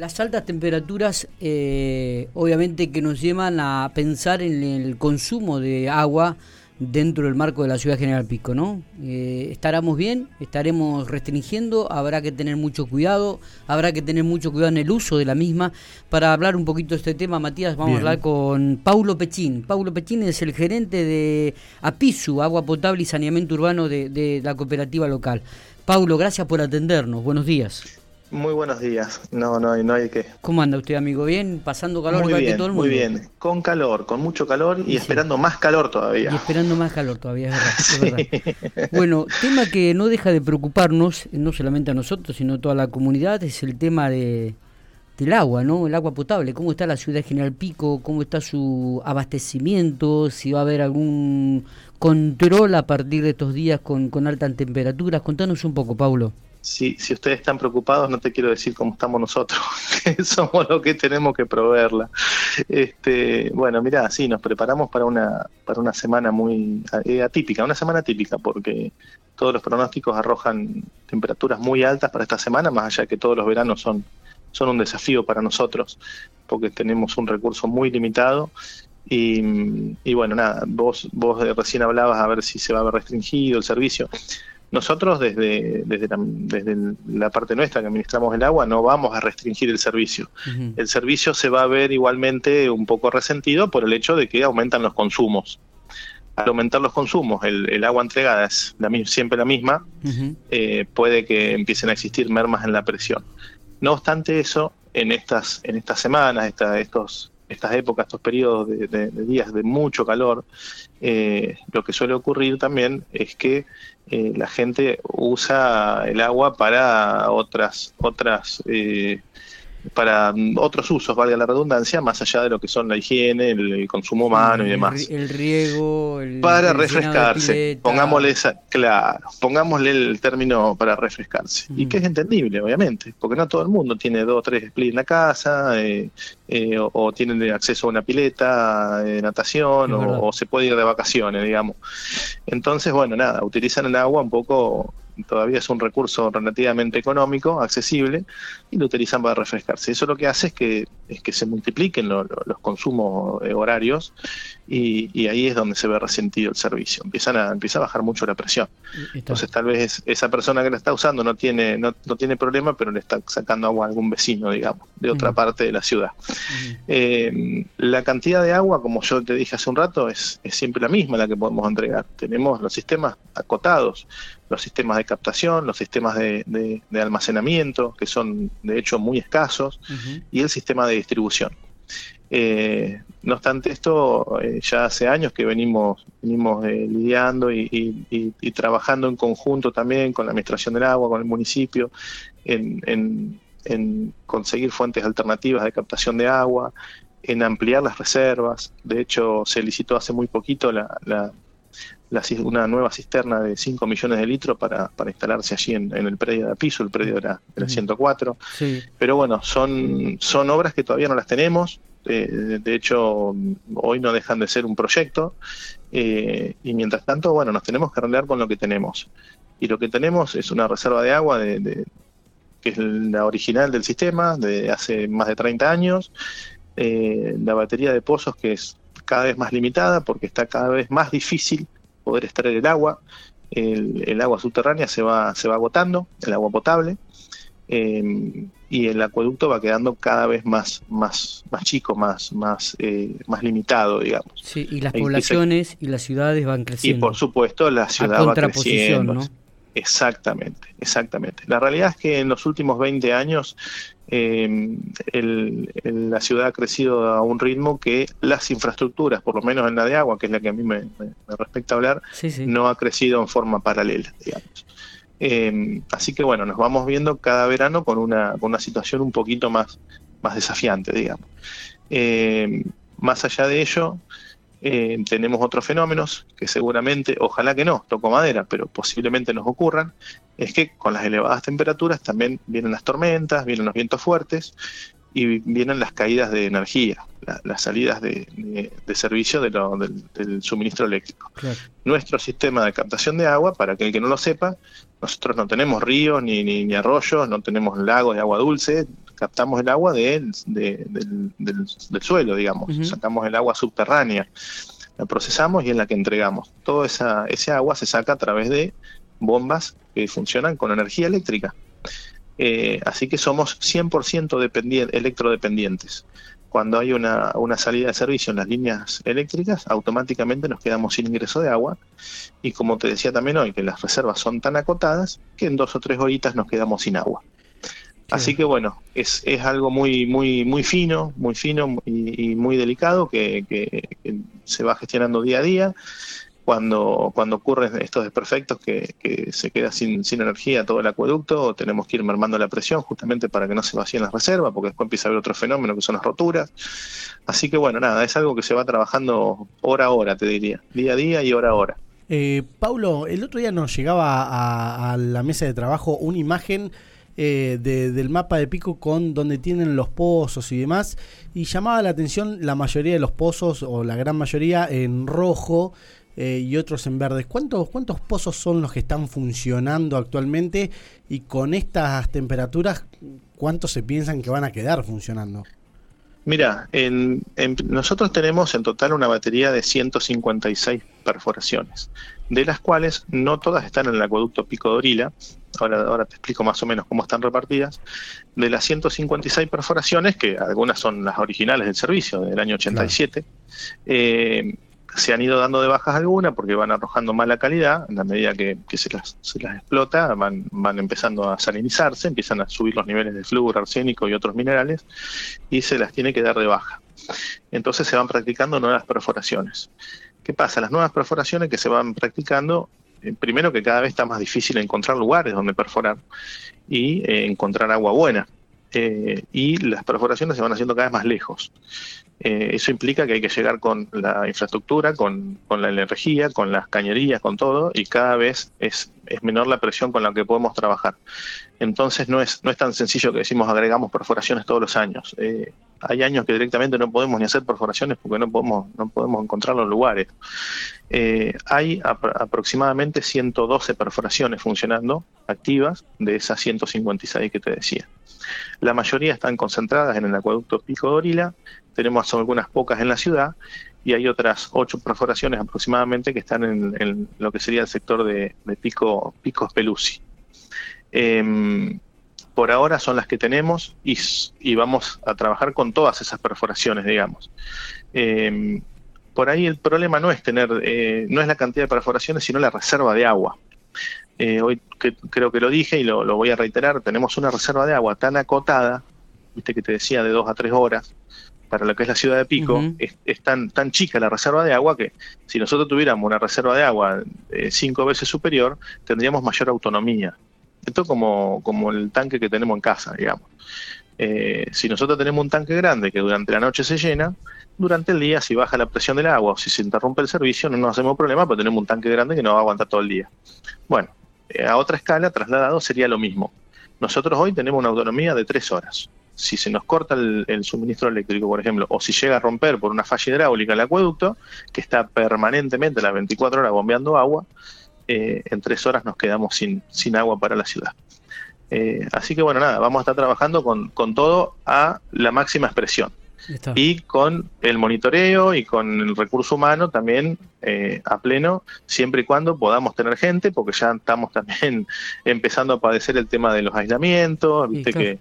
Las altas temperaturas eh, obviamente que nos llevan a pensar en el consumo de agua dentro del marco de la ciudad General Pico, ¿no? Eh, ¿Estaremos bien? ¿Estaremos restringiendo? Habrá que tener mucho cuidado, habrá que tener mucho cuidado en el uso de la misma. Para hablar un poquito de este tema, Matías, vamos a hablar con Paulo Pechín. Paulo Pechín es el gerente de APISU, Agua Potable y Saneamiento Urbano de, de la cooperativa local. Paulo, gracias por atendernos. Buenos días. Muy buenos días. No, no, no hay que. ¿Cómo anda usted, amigo? ¿Bien? ¿Pasando calor muy bien, que todo el mundo? Muy bien. Con calor, con mucho calor y esperando más calor todavía. Y esperando más calor todavía, es verdad, es verdad. Bueno, tema que no deja de preocuparnos, no solamente a nosotros, sino a toda la comunidad, es el tema de, del agua, ¿no? El agua potable. ¿Cómo está la ciudad de General Pico? ¿Cómo está su abastecimiento? Si va a haber algún control a partir de estos días con, con altas temperaturas. Contanos un poco, Paulo si, si ustedes están preocupados, no te quiero decir cómo estamos nosotros, somos los que tenemos que proveerla. Este, bueno, mira, sí, nos preparamos para una, para una semana muy eh, atípica, una semana atípica, porque todos los pronósticos arrojan temperaturas muy altas para esta semana, más allá que todos los veranos son, son un desafío para nosotros, porque tenemos un recurso muy limitado. Y, y bueno, nada, vos, vos recién hablabas a ver si se va a ver restringido el servicio. Nosotros desde, desde, la, desde la parte nuestra que administramos el agua no vamos a restringir el servicio. El servicio se va a ver igualmente un poco resentido por el hecho de que aumentan los consumos. Al aumentar los consumos, el, agua entregada es la, siempre la misma, eh, puede que empiecen a existir mermas en la presión. No obstante eso, en estas, en estas semanas, esta, estos, estas épocas, estos periodos de, días de mucho calor, eh, lo que suele ocurrir también es que eh, la gente usa el agua para otras otras eh, para otros usos, valga la redundancia, más allá de lo que son la higiene, el, consumo humano y demás. El riego, el para refrescarse. Pongámosle esa, claro, pongámosle el término para refrescarse. Y que es entendible, obviamente, porque no todo el mundo tiene dos o tres splits en la casa, eh, eh, o, tienen acceso a una pileta de natación, o, o se puede ir de vacaciones, digamos. Entonces, bueno, nada, utilizan el agua un poco todavía es un recurso relativamente económico, accesible, y lo utilizan para refrescarse. Eso lo que hace es que, es que se multipliquen los consumos eh, horarios y, ahí es donde se ve resentido el servicio. Empiezan a, empieza a bajar mucho la presión. Entonces tal vez esa persona que la está usando no tiene, no, no tiene problema, pero le está sacando agua a algún vecino, digamos, de otra parte de la ciudad. Eh, la cantidad de agua, como yo te dije hace un rato, es, es siempre la misma la que podemos entregar. Tenemos los sistemas acotados, los sistemas de captación, los sistemas de, almacenamiento, que son de hecho muy escasos, y el sistema de distribución. Eh, no obstante esto, eh, ya hace años que venimos, venimos eh, lidiando y, trabajando en conjunto también con la Administración del Agua, con el municipio, en, conseguir fuentes alternativas de captación de agua, en ampliar las reservas. De hecho, se licitó hace muy poquito la una nueva cisterna de 5 millones de litros para, para instalarse allí en, el predio de piso, el predio de la, 104. Pero bueno, son, son obras que todavía no las tenemos. Eh, de hecho, hoy no dejan de ser un proyecto. Eh, y mientras tanto, bueno, nos tenemos que arreglar con lo que tenemos. Y lo que tenemos es una reserva de agua de, que es la original del sistema, de hace más de 30 años. Eh, la batería de pozos que es cada vez más limitada porque está cada vez más difícil poder extraer el agua. El, agua subterránea se va, se va agotando, el agua potable, eh, y el acueducto va quedando cada vez más, más, más chico, más, más, eh, más limitado, digamos. Sí, y las poblaciones y las ciudades van creciendo. Y por supuesto la ciudad va creciendo. ¿no? Exactamente, exactamente. La realidad es que en los últimos 20 años eh, la ciudad ha crecido a un ritmo que las infraestructuras, por lo menos en la de agua, que es la que a mí me, respecta hablar, no ha crecido en forma paralela, digamos. Em, así que bueno, nos vamos viendo cada verano con una, con una situación un poquito más, más desafiante, digamos. Em, más allá de ello, eh, tenemos otros fenómenos que seguramente, ojalá que no, toco madera, pero posiblemente nos ocurran, es que con las elevadas temperaturas también vienen las tormentas, vienen los vientos fuertes y vienen las caídas de energía, las salidas de, servicio del, suministro eléctrico. Nuestro sistema de captación de agua, para aquel que no lo sepa, nosotros no tenemos ríos ni, ni, ni arroyos, no tenemos lagos de agua dulce, captamos el agua del, del, suelo, digamos, sacamos el agua subterránea, la procesamos y es la que entregamos. Todo esa, ese agua se saca a través de bombas que funcionan con energía eléctrica. Eh, así que somos 100% electrodependientes. Cuando hay una, una, salida de servicio en las líneas eléctricas, automáticamente nos quedamos sin ingreso de agua. Y como te decía también hoy, que las reservas son tan acotadas que en dos o tres horitas nos quedamos sin agua. Así que bueno, es, es algo muy, muy, muy fino, muy fino y, muy delicado que, que, se va gestionando día a día cuando, cuando ocurren estos desperfectos que, que se queda sin, sin, energía todo el acueducto, tenemos que ir mermando la presión justamente para que no se vacíen las reservas, porque después empieza a haber otro fenómeno que son las roturas. Así que bueno, nada, es algo que se va trabajando hora a hora, te diría, día a día y hora a hora. Eh, Paulo, el otro día nos llegaba a, a la mesa de trabajo una imagen eh, del mapa de Pico con donde tienen los pozos y demás. Y llamaba la atención la mayoría de los pozos, o la gran mayoría, en rojo eh, y otros en verde. ¿Cuántos, ¿Cuántos pozos son los que están funcionando actualmente? Y con estas temperaturas, ¿cuántos se piensan que van a quedar funcionando? Mira, en, nosotros tenemos en total una batería de 156 perforaciones, de las cuales no todas están en el acueducto Pico de Orila, ahora, ahora te explico más o menos cómo están repartidas, de las 156 perforaciones, que algunas son las originales del servicio del año 87, eh, se han ido dando de bajas algunas porque van arrojando mala calidad, en la medida que, se, las, se las explota, van, van empezando a salinizarse, empiezan a subir los niveles de flúor, arsénico y otros minerales, y se las tiene que dar de baja. Entonces se van practicando nuevas perforaciones. ¿Qué pasa? Las nuevas perforaciones que se van practicando eh, primero que cada vez está más difícil encontrar lugares donde perforar y eh, encontrar agua buena. Eh, y las perforaciones se van haciendo cada vez más lejos. Eso implica que hay que llegar con la infraestructura, con, con, la energía, con las cañerías, con todo, y cada vez es, es menor la presión con la que podemos trabajar. Entonces no es, no es tan sencillo que decimos agregamos perforaciones todos los años. hay años que directamente no podemos ni hacer perforaciones porque no podemos, no podemos encontrar los lugares. Eh, hay aproximadamente 112 perforaciones funcionando activas de esas 156 que te decía. La mayoría están concentradas en el acueducto Pico Dorila, tenemos algunas pocas en la ciudad y hay otras ocho perforaciones aproximadamente que están en, lo que sería el sector de, Pico, Pico Speluzzi. Em, por ahora son las que tenemos y, vamos a trabajar con todas esas perforaciones, digamos. Em, por ahí el problema no es tener, eh, no es la cantidad de perforaciones, sino la reserva de agua. Eh, hoy creo que lo dije y lo, voy a reiterar, tenemos una reserva de agua tan acotada, viste que te decía de dos a tres horas, para lo que es la ciudad de Pico, es, tan, tan chica la reserva de agua que si nosotros tuviéramos una reserva de agua eh, cinco veces superior, tendríamos mayor autonomía. Esto como, como el tanque que tenemos en casa, digamos. si nosotros tenemos un tanque grande que durante la noche se llena, durante el día, si baja la presión del agua o si se interrumpe el servicio, no nos hacemos problema, porque tenemos un tanque grande que no va a aguantar todo el día. Bueno, eh, a otra escala, trasladado, sería lo mismo. Nosotros hoy tenemos una autonomía de tres horas. Si se nos corta el, suministro eléctrico, por ejemplo, o si llega a romper por una falla hidráulica el acueducto, que está permanentemente las 24 horas bombeando agua, eh, en tres horas nos quedamos sin, sin agua para la ciudad. Eh, así que bueno, nada, vamos a estar trabajando con, con todo a la máxima expresión y con el monitoreo y con el recurso humano también eh, a pleno, siempre y cuando podamos tener gente, porque ya estamos también empezando a padecer el tema de los aislamientos, viste que,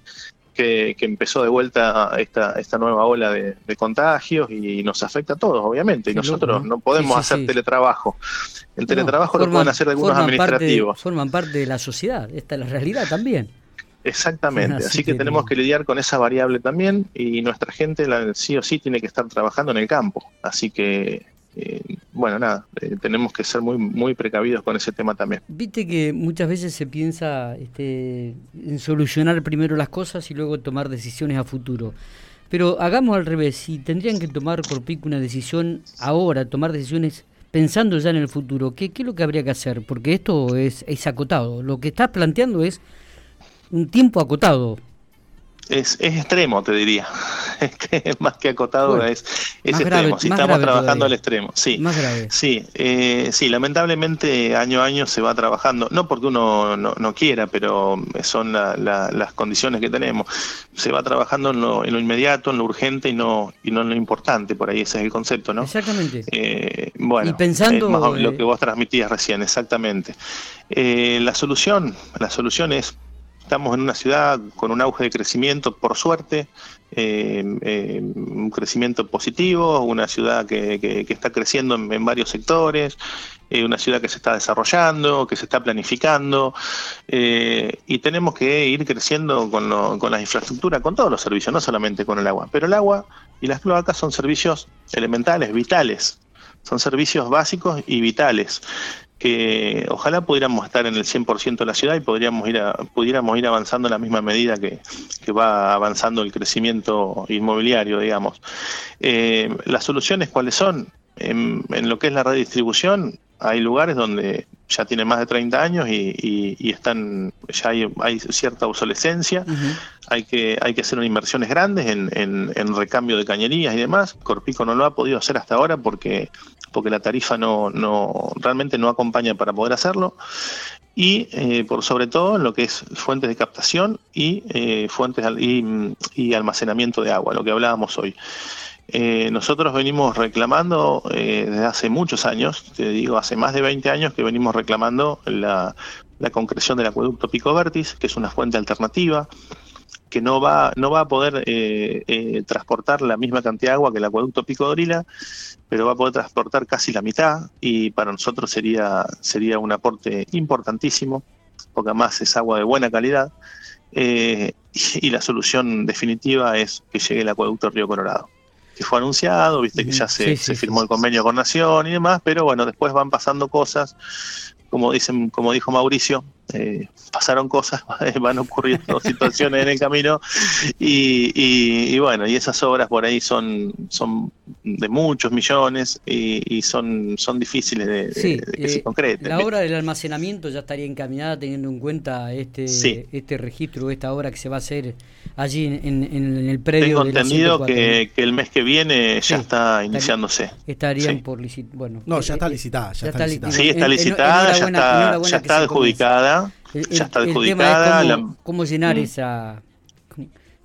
que, empezó de vuelta esta, esta nueva ola de, contagios y nos afecta a todos, obviamente, y nosotros ¿no? podemos hacer teletrabajo. El teletrabajo lo pueden hacer algunos administrativos. forman parte de la sociedad, esta es la realidad también. Exactamente, así, que, tenemos que lidiar con esa variable también y nuestra gente la, sí o sí tiene que estar trabajando en el campo. Así que, eh, bueno, nada, eh, tenemos que ser muy, muy precavidos con ese tema también. Viste que muchas veces se piensa este, en solucionar primero las cosas y luego tomar decisiones a futuro. Pero hagamos al revés, si tendrían que tomar por pico una decisión ahora, tomar decisiones pensando ya en el futuro, ¿qué, qué es lo que habría que hacer? Porque esto es, es acotado. Lo que estás planteando es un tiempo acotado. es, es, extremo, te diría. Es más que acotado, es, es extremo. si estamos trabajando al extremo, sí. Más grave. Sí, eh, sí, lamentablemente año a año se va trabajando, no porque uno no, no quiera, pero son las condiciones que tenemos. Se va trabajando en lo, en lo, inmediato, en lo urgente y no, y no en lo importante, por ahí ese es el concepto, ¿no? Exactamente. Eh, bueno, y pensando. lo que vos transmitías recién, exactamente. Eh, la solución, la solución es Estamos en una ciudad con un auge de crecimiento, por suerte, eh, eh, un crecimiento positivo, una ciudad que, está creciendo en, varios sectores, eh, una ciudad que se está desarrollando, que se está planificando, y tenemos que ir creciendo con, con la infraestructura, con todos los servicios, no solamente con el agua. Pero el agua y las cloacas son servicios elementales, vitales, son servicios básicos y vitales que ojalá pudiéramos estar en el 100% de la ciudad y podríamos ir pudiéramos ir avanzando en la misma medida que, va avanzando el crecimiento inmobiliario, digamos. Eh, ¿Las soluciones cuáles son? En, lo que es la redistribución, hay lugares donde ya tienen más de 30 años y, están ya hay, cierta obsolescencia, hay que hay que hacer inversiones grandes en, en, recambio de cañerías y demás. Corpico no lo ha podido hacer hasta ahora porque porque la tarifa no, no realmente no acompaña para poder hacerlo y eh, por sobre todo en lo que es fuentes de captación y eh, fuentes y, y, almacenamiento de agua, lo que hablábamos hoy. Eh, nosotros venimos reclamando desde hace muchos años, te digo, hace más de 20 años que venimos reclamando la, concreción del acueducto Pico Vertis, que es una fuente alternativa, que no va, no va a poder eh, eh, transportar la misma cantidad de agua que el acueducto Pico Dorila, pero va a poder transportar casi la mitad y para nosotros sería, sería un aporte importantísimo, porque además es agua de buena calidad. Eh, y, la solución definitiva es que llegue el acueducto Río Colorado que fue anunciado, viste que ya se, se firmó el convenio con Nación y demás, pero bueno, después van pasando cosas como dicen, como dijo Mauricio, eh, pasaron cosas, van ocurriendo situaciones en el camino y, bueno, y esas obras por ahí son, son de muchos millones y, son, son difíciles de, que se eh, concreten. La obra del almacenamiento ya estaría encaminada teniendo en cuenta este, este registro, esta obra que se va a hacer allí en, el predio. Tengo entendido que, el mes que viene ya está iniciándose. Estarían por licitar. Bueno, no, ya está licitada. Ya, está, licitada. Sí, está licitada, ya está, ya está adjudicada. Ya está adjudicada. cómo, llenar mm. esa,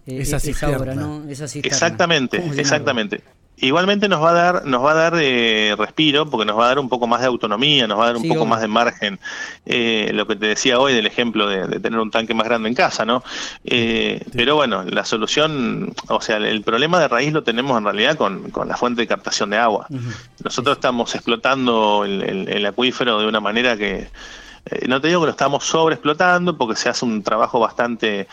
eh, esa, obra, ¿no? Esa exactamente, exactamente. Igualmente nos va a dar, nos va a dar eh, respiro, porque nos va a dar un poco más de autonomía, nos va a dar un poco más de margen. Eh, lo que te decía hoy del ejemplo de, tener un tanque más grande en casa, ¿no? Eh, pero bueno, la solución, o sea, el problema de raíz lo tenemos en realidad con, la fuente de captación de agua. Nosotros estamos explotando el, acuífero de una manera que, no te digo que lo estamos sobreexplotando, porque se hace un trabajo bastante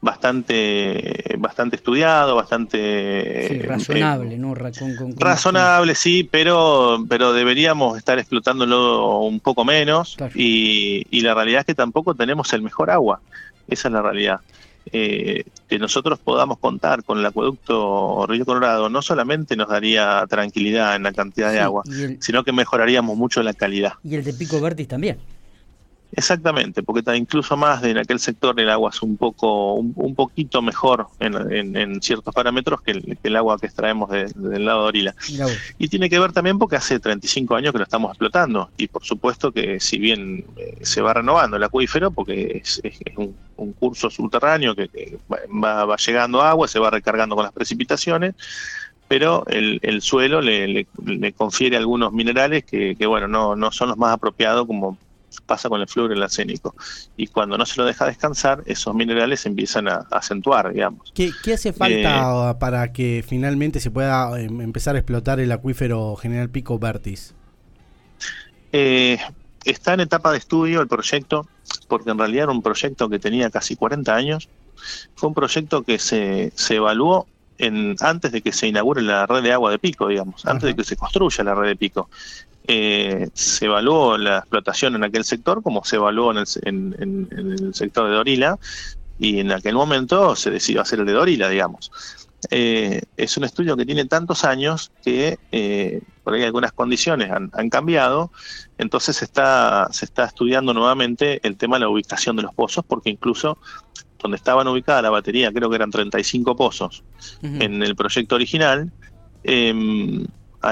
bastante bastante estudiado, bastante sí, razonable, eh, ¿no? razonable, sí, pero pero deberíamos estar explotándolo un poco menos y, y, la realidad es que tampoco tenemos el mejor agua, esa es la realidad. Eh, que nosotros podamos contar con el acueducto Río Colorado no solamente nos daría tranquilidad en la cantidad de agua, sino que mejoraríamos mucho la calidad. Y el de Pico Vertis también. Exactamente, porque está incluso más en aquel sector el agua es un poco, un, poquito mejor en, ciertos parámetros que el, agua que extraemos del lado de Orila. Y tiene que ver también porque hace 35 años que lo estamos explotando y por supuesto que si bien eh, se va renovando el acuífero, porque es, un, curso subterráneo que, va, llegando agua, se va recargando con las precipitaciones, pero el, suelo le, confiere algunos minerales que, bueno, no, no son los más apropiados como pasa con el flúor el arsénico. Y cuando no se lo deja descansar, esos minerales empiezan a, acentuar, digamos. ¿Qué, hace falta eh, para que finalmente se pueda em, empezar a explotar el acuífero General Pico Vertis? Eh, está en etapa de estudio el proyecto, porque en realidad era un proyecto que tenía casi 40 años. Fue un proyecto que se, se evaluó en, antes de que se inaugure la red de agua de pico, digamos, antes de que se construya la red de pico. Eh, se evaluó la explotación en aquel sector como se evaluó en el, sector de Dorila y en aquel momento se decidió hacer el de Dorila, digamos. eh, es un estudio que tiene tantos años que eh, por ahí algunas condiciones han, cambiado, entonces se está, se está estudiando nuevamente el tema de la ubicación de los pozos, porque incluso donde estaban ubicadas la batería, creo que eran 35 pozos en el proyecto original,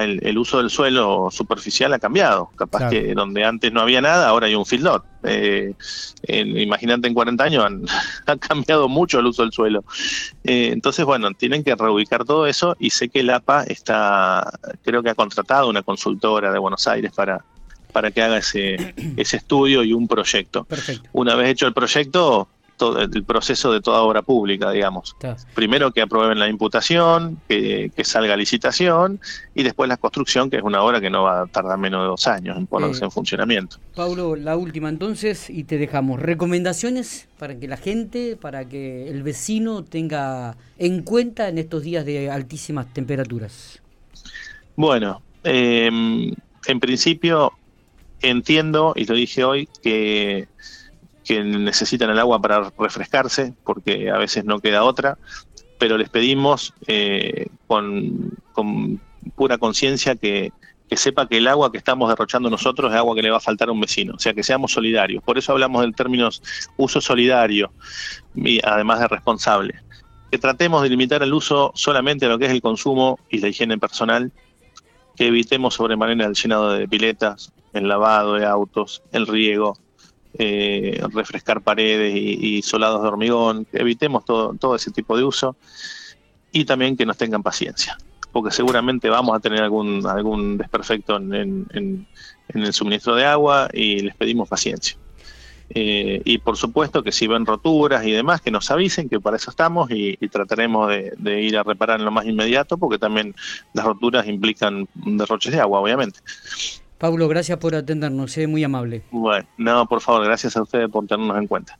eh, el, uso del suelo superficial ha cambiado. Capaz que donde antes no había nada, ahora hay un fildot. Eh, Imagínate, en 40 años han, cambiado mucho el uso del suelo. Eh, entonces, bueno, tienen que reubicar todo eso y sé que el APA está, creo que ha contratado una consultora de Buenos Aires para, para que haga ese, ese estudio y un proyecto. Una vez hecho el proyecto, todo el proceso de toda obra pública, digamos. Primero que aprueben la imputación, que, salga licitación y después la construcción, que es una obra que no va a tardar menos de dos años en ponerse eh, en funcionamiento. Pablo, la última entonces y te dejamos. ¿Recomendaciones para que la gente, para que el vecino tenga en cuenta en estos días de altísimas temperaturas? Bueno, em, en principio entiendo, y lo dije hoy, que que necesitan el agua para refrescarse, porque a veces no queda otra, pero les pedimos eh, con, pura conciencia que, sepa que el agua que estamos derrochando nosotros es agua que le va a faltar a un vecino, o sea, que seamos solidarios. Por eso hablamos del término uso solidario, y además de responsable. Que tratemos de limitar el uso solamente a lo que es el consumo y la higiene personal, que evitemos sobremanera el llenado de piletas, el lavado de autos, el riego, eh, refrescar paredes y, solados de hormigón, evitemos todo, todo ese tipo de uso y también que nos tengan paciencia, porque seguramente vamos a tener algún, algún desperfecto en, en, el suministro de agua y les pedimos paciencia. Eh, y por supuesto que si ven roturas y demás, que nos avisen, que para eso estamos y, trataremos de, de, ir a reparar en lo más inmediato, porque también las roturas implican derroches de agua, obviamente. Pablo, gracias por atendernos, es muy amable. Bueno, no, por favor, gracias a ustedes por tenernos en cuenta.